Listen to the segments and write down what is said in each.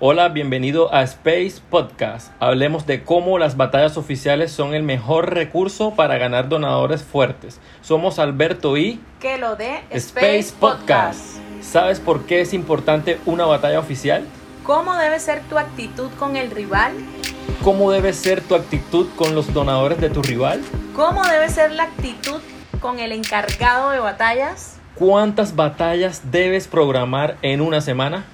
Hola, bienvenido a Space Podcast. Hablemos de cómo las batallas oficiales son el mejor recurso para ganar donadores fuertes. Somos Alberto y que lo de Space, Podcast. ¿Sabes por qué es importante una batalla oficial? ¿Cómo debe ser tu actitud con el rival? ¿Cómo debe ser tu actitud con los donadores de tu rival? ¿Cómo debe ser la actitud con el encargado de batallas? ¿Cuántas batallas debes programar en una semana?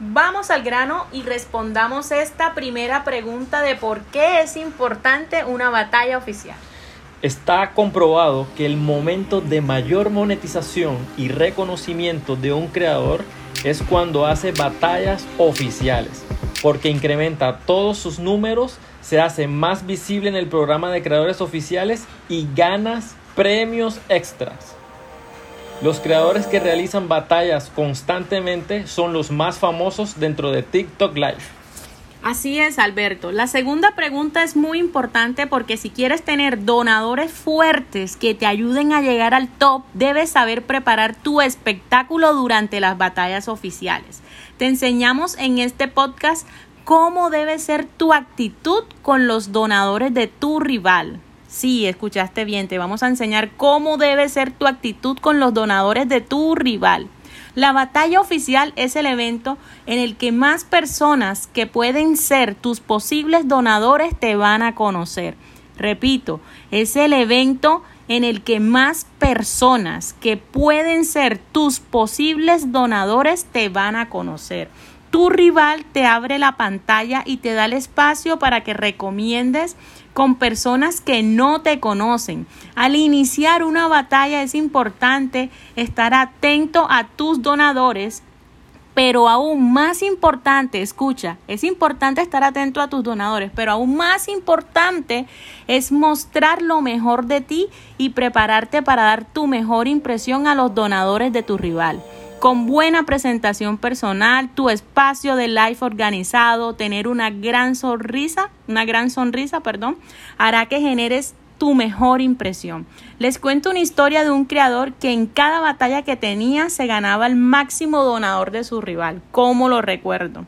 Vamos al grano y respondamos esta primera pregunta de por qué es importante una batalla oficial. Está comprobado que el momento de mayor monetización y reconocimiento de un creador es cuando hace batallas oficiales, porque incrementa todos sus números, se hace más visible en el programa de creadores oficiales y ganas premios extras. Los creadores que realizan batallas constantemente son los más famosos dentro de TikTok Live. Así es, Alberto. La segunda pregunta es muy importante porque si quieres tener donadores fuertes que te ayuden a llegar al top, debes saber preparar tu espectáculo durante las batallas oficiales. Te enseñamos en este podcast cómo debe ser tu actitud con los donadores de tu rival. Sí, escuchaste bien, te vamos a enseñar cómo debe ser tu actitud con los donadores de tu rival. La batalla oficial es el evento en el que más personas que pueden ser tus posibles donadores te van a conocer. Repito, es el evento en el que más personas que pueden ser tus posibles donadores te van a conocer. Tu rival te abre la pantalla y te da el espacio para que recomiendes con personas que no te conocen. Al iniciar una batalla es importante estar atento a tus donadores pero aún más importante, escucha, es importante estar atento a tus donadores, pero aún más importante es mostrar lo mejor de ti y prepararte para dar tu mejor impresión a los donadores de tu rival con buena presentación personal, tu espacio de live organizado, tener una gran sonrisa, una gran sonrisa, perdón, hará que generes tu mejor impresión. Les cuento una historia de un creador que en cada batalla que tenía se ganaba el máximo donador de su rival. ¿Cómo lo recuerdo?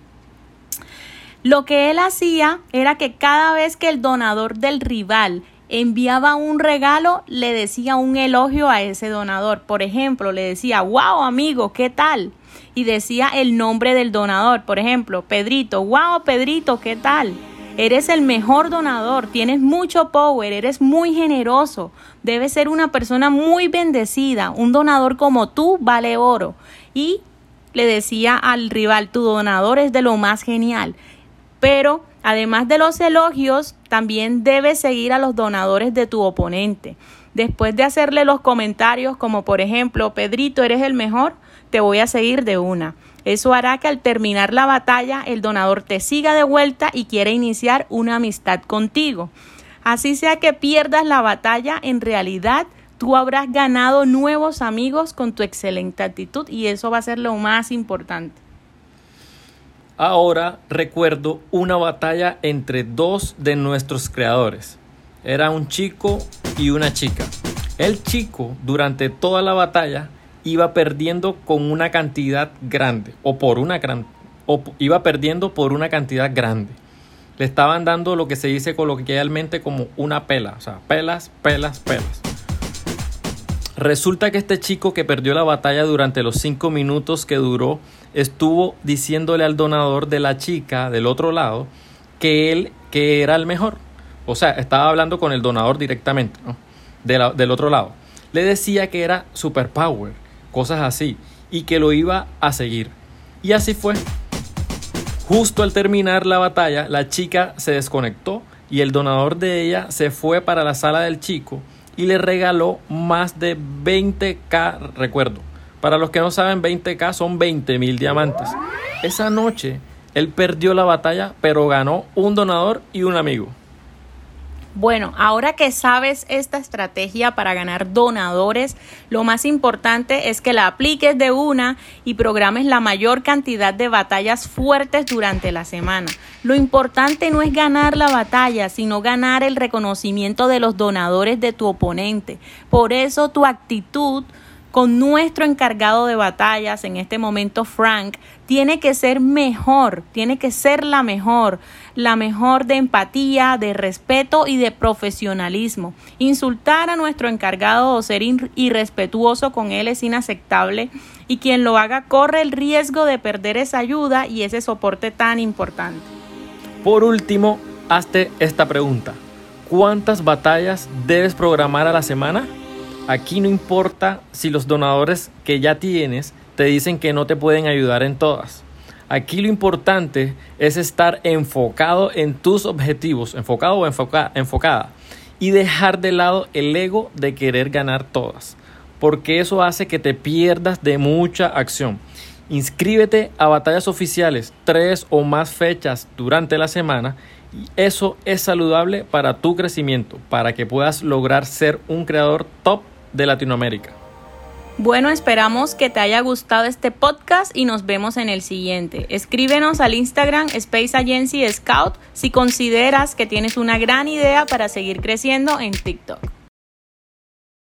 Lo que él hacía era que cada vez que el donador del rival enviaba un regalo, le decía un elogio a ese donador. Por ejemplo, le decía, wow amigo, ¿qué tal? Y decía el nombre del donador. Por ejemplo, Pedrito, wow Pedrito, ¿qué tal? Eres el mejor donador, tienes mucho power, eres muy generoso, debes ser una persona muy bendecida, un donador como tú vale oro. Y le decía al rival, tu donador es de lo más genial. Pero Además de los elogios, también debes seguir a los donadores de tu oponente. Después de hacerle los comentarios como por ejemplo, Pedrito, eres el mejor, te voy a seguir de una. Eso hará que al terminar la batalla el donador te siga de vuelta y quiera iniciar una amistad contigo. Así sea que pierdas la batalla, en realidad tú habrás ganado nuevos amigos con tu excelente actitud y eso va a ser lo más importante. Ahora recuerdo una batalla entre dos de nuestros creadores. Era un chico y una chica. El chico durante toda la batalla iba perdiendo con una cantidad grande o por una gran o iba perdiendo por una cantidad grande. Le estaban dando lo que se dice coloquialmente como una pela, o sea, pelas, pelas, pelas. Resulta que este chico que perdió la batalla durante los cinco minutos que duró estuvo diciéndole al donador de la chica del otro lado que él que era el mejor. O sea, estaba hablando con el donador directamente, ¿no? del otro lado. Le decía que era superpower, cosas así, y que lo iba a seguir. Y así fue. Justo al terminar la batalla, la chica se desconectó y el donador de ella se fue para la sala del chico y le regaló más de 20k, recuerdo. Para los que no saben, 20k son 20 mil diamantes. Esa noche él perdió la batalla, pero ganó un donador y un amigo. Bueno, ahora que sabes esta estrategia para ganar donadores, lo más importante es que la apliques de una y programes la mayor cantidad de batallas fuertes durante la semana. Lo importante no es ganar la batalla, sino ganar el reconocimiento de los donadores de tu oponente. Por eso tu actitud con nuestro encargado de batallas, en este momento Frank, tiene que ser mejor, tiene que ser la mejor, la mejor de empatía, de respeto y de profesionalismo. Insultar a nuestro encargado o ser irrespetuoso con él es inaceptable y quien lo haga corre el riesgo de perder esa ayuda y ese soporte tan importante. Por último, hazte esta pregunta. ¿Cuántas batallas debes programar a la semana? Aquí no importa si los donadores que ya tienes te dicen que no te pueden ayudar en todas. Aquí lo importante es estar enfocado en tus objetivos, enfocado o enfocada, y dejar de lado el ego de querer ganar todas, porque eso hace que te pierdas de mucha acción. Inscríbete a batallas oficiales tres o más fechas durante la semana y eso es saludable para tu crecimiento, para que puedas lograr ser un creador top de Latinoamérica. Bueno, esperamos que te haya gustado este podcast y nos vemos en el siguiente. Escríbenos al Instagram Space Agency Scout si consideras que tienes una gran idea para seguir creciendo en TikTok.